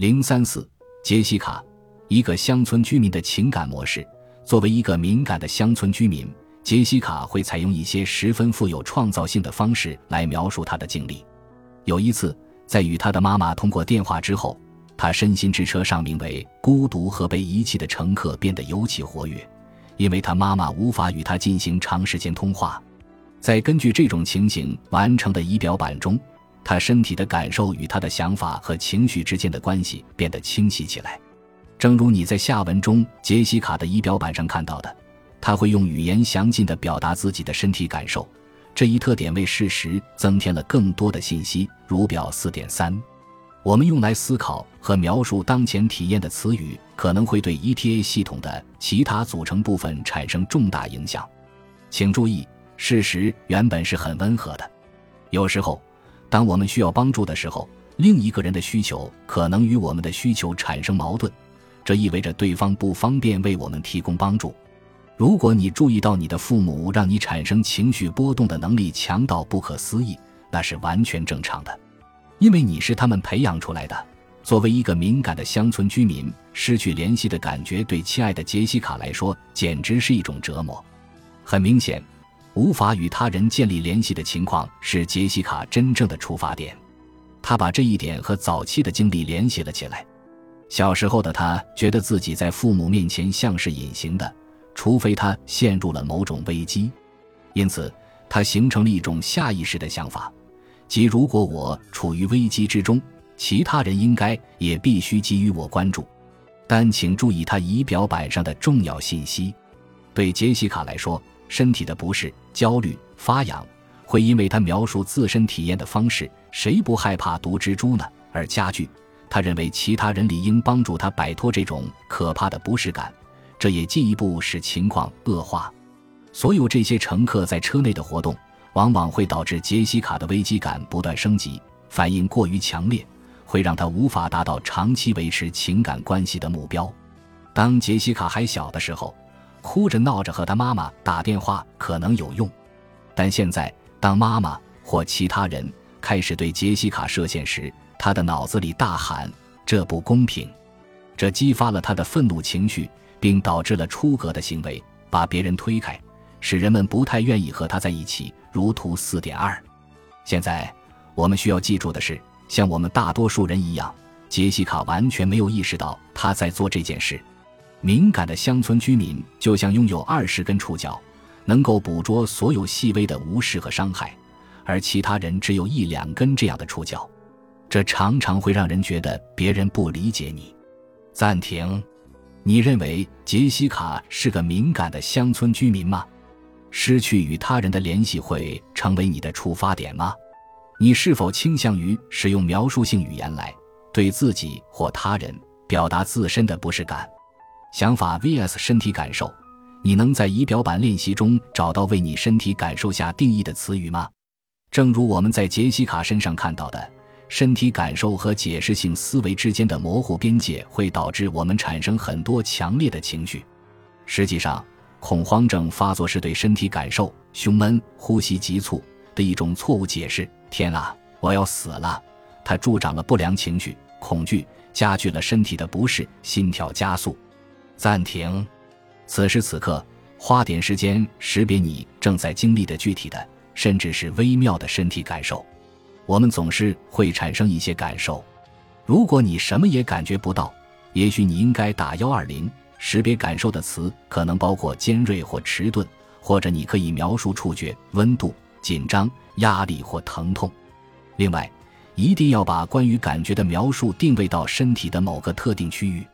零三四，杰西卡，一个乡村居民的情感模式。作为一个敏感的乡村居民，杰西卡会采用一些十分富有创造性的方式来描述她的经历。有一次，在与她的妈妈通过电话之后，她身心之车上名为“孤独和被遗弃”的乘客变得尤其活跃，因为她妈妈无法与她进行长时间通话。在根据这种情形完成的仪表板中。他身体的感受与他的想法和情绪之间的关系变得清晰起来，正如你在下文中杰西卡的仪表板上看到的，他会用语言详尽地表达自己的身体感受。这一特点为事实增添了更多的信息。如表四点三，我们用来思考和描述当前体验的词语可能会对 ETA 系统的其他组成部分产生重大影响。请注意，事实原本是很温和的，有时候。当我们需要帮助的时候，另一个人的需求可能与我们的需求产生矛盾，这意味着对方不方便为我们提供帮助。如果你注意到你的父母让你产生情绪波动的能力强到不可思议，那是完全正常的，因为你是他们培养出来的。作为一个敏感的乡村居民，失去联系的感觉对亲爱的杰西卡来说简直是一种折磨。很明显。无法与他人建立联系的情况是杰西卡真正的出发点。他把这一点和早期的经历联系了起来。小时候的他觉得自己在父母面前像是隐形的，除非他陷入了某种危机。因此，他形成了一种下意识的想法，即如果我处于危机之中，其他人应该也必须给予我关注。但请注意他仪表板上的重要信息：对杰西卡来说。身体的不适、焦虑、发痒，会因为他描述自身体验的方式“谁不害怕毒蜘蛛呢”而加剧。他认为其他人理应帮助他摆脱这种可怕的不适感，这也进一步使情况恶化。所有这些乘客在车内的活动，往往会导致杰西卡的危机感不断升级，反应过于强烈，会让他无法达到长期维持情感关系的目标。当杰西卡还小的时候。哭着闹着和他妈妈打电话可能有用，但现在当妈妈或其他人开始对杰西卡射线时，他的脑子里大喊：“这不公平！”这激发了他的愤怒情绪，并导致了出格的行为，把别人推开，使人们不太愿意和他在一起。如图四点二。现在我们需要记住的是，像我们大多数人一样，杰西卡完全没有意识到他在做这件事。敏感的乡村居民就像拥有二十根触角，能够捕捉所有细微的无视和伤害，而其他人只有一两根这样的触角，这常常会让人觉得别人不理解你。暂停，你认为杰西卡是个敏感的乡村居民吗？失去与他人的联系会成为你的出发点吗？你是否倾向于使用描述性语言来对自己或他人表达自身的不适感？想法 vs 身体感受，你能在仪表板练习中找到为你身体感受下定义的词语吗？正如我们在杰西卡身上看到的，身体感受和解释性思维之间的模糊边界会导致我们产生很多强烈的情绪。实际上，恐慌症发作是对身体感受胸闷、呼吸急促的一种错误解释。天啊，我要死了！它助长了不良情绪，恐惧加剧了身体的不适，心跳加速。暂停，此时此刻，花点时间识别你正在经历的具体的，甚至是微妙的身体感受。我们总是会产生一些感受。如果你什么也感觉不到，也许你应该打幺二零。识别感受的词可能包括尖锐或迟钝，或者你可以描述触觉、温度、紧张、压力或疼痛。另外，一定要把关于感觉的描述定位到身体的某个特定区域。